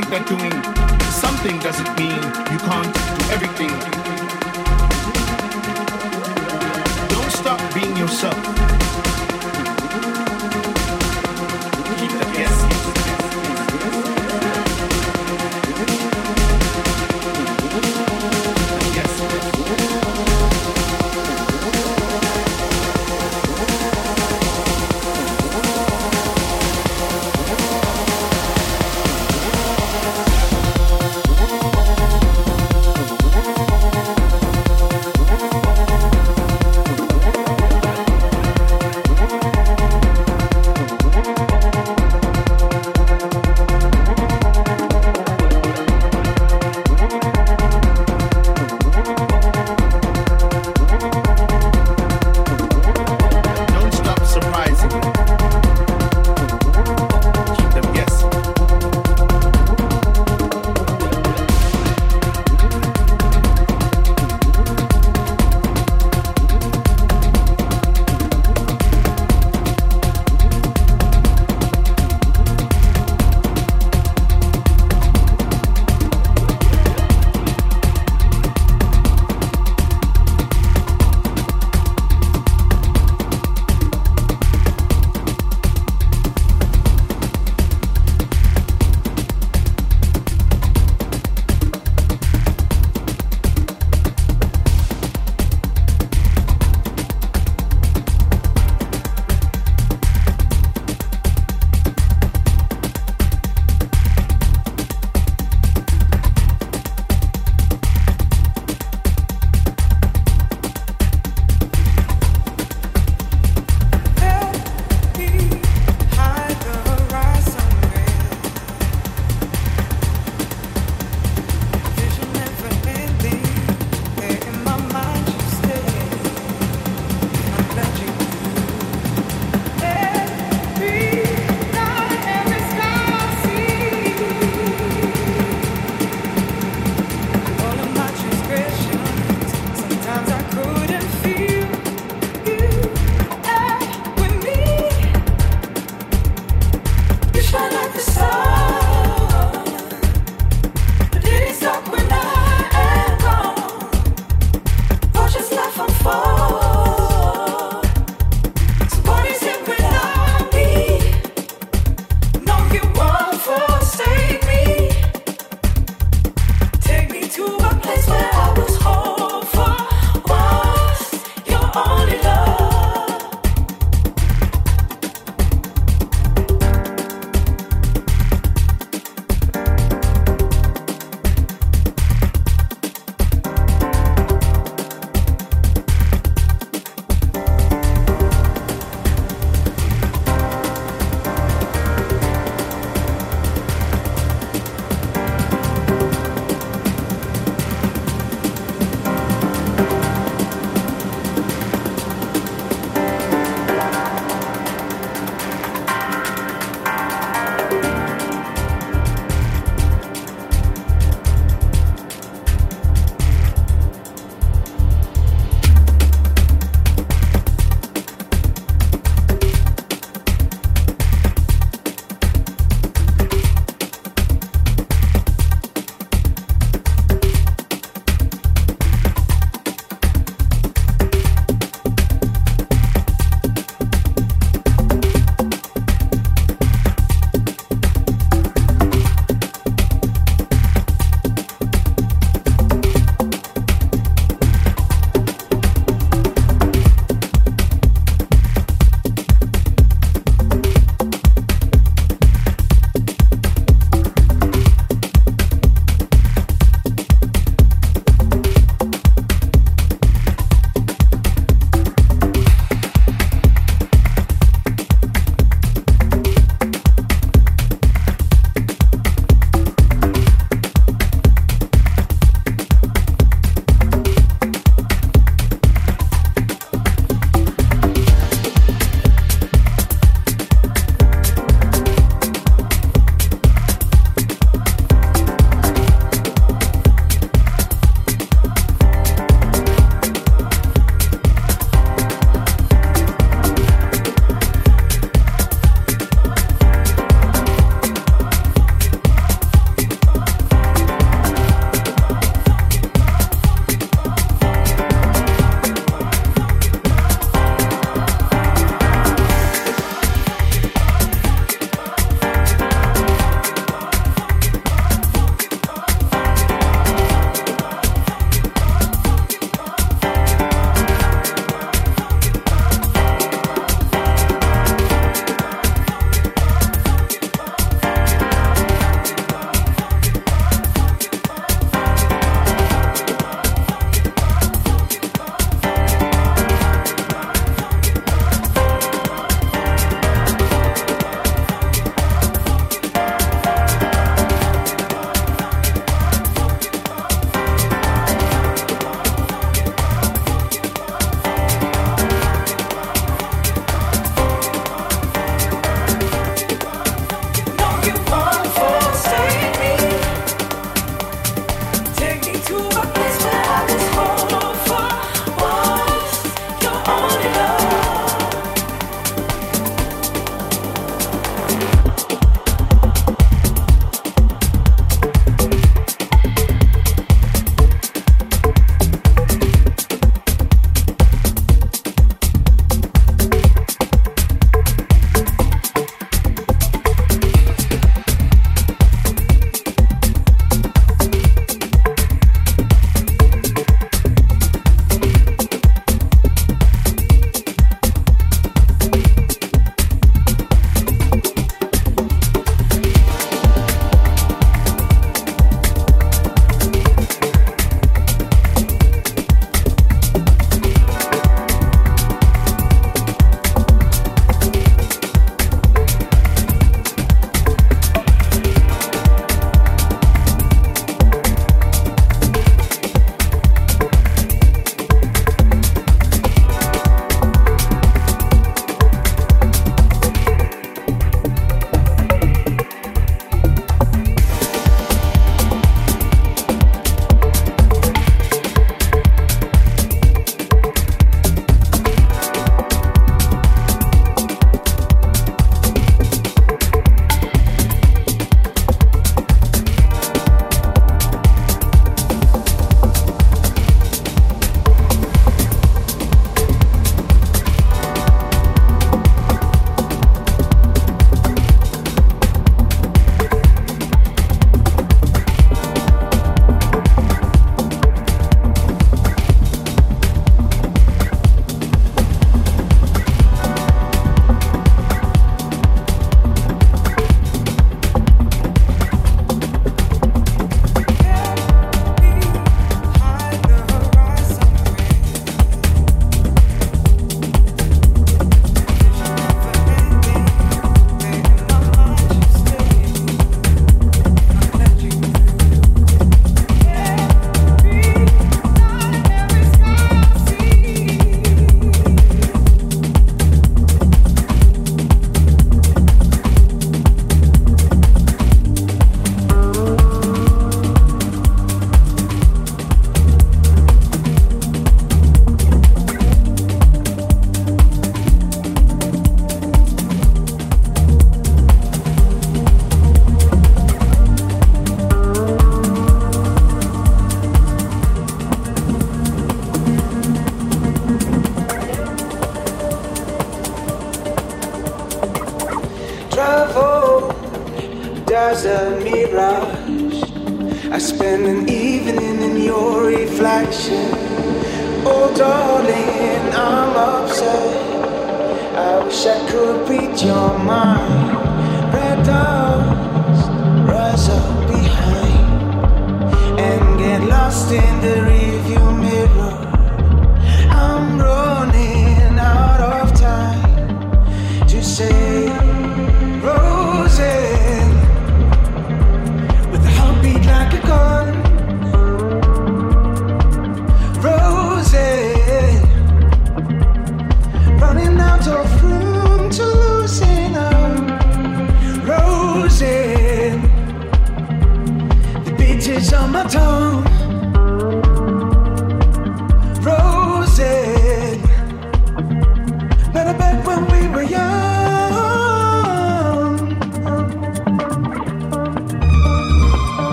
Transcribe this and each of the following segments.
think that doing something doesn't mean you can't do everything. Don't stop being yourself.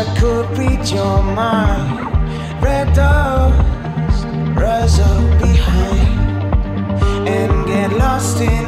I could read your mind. Red dust, rise up behind, and get lost in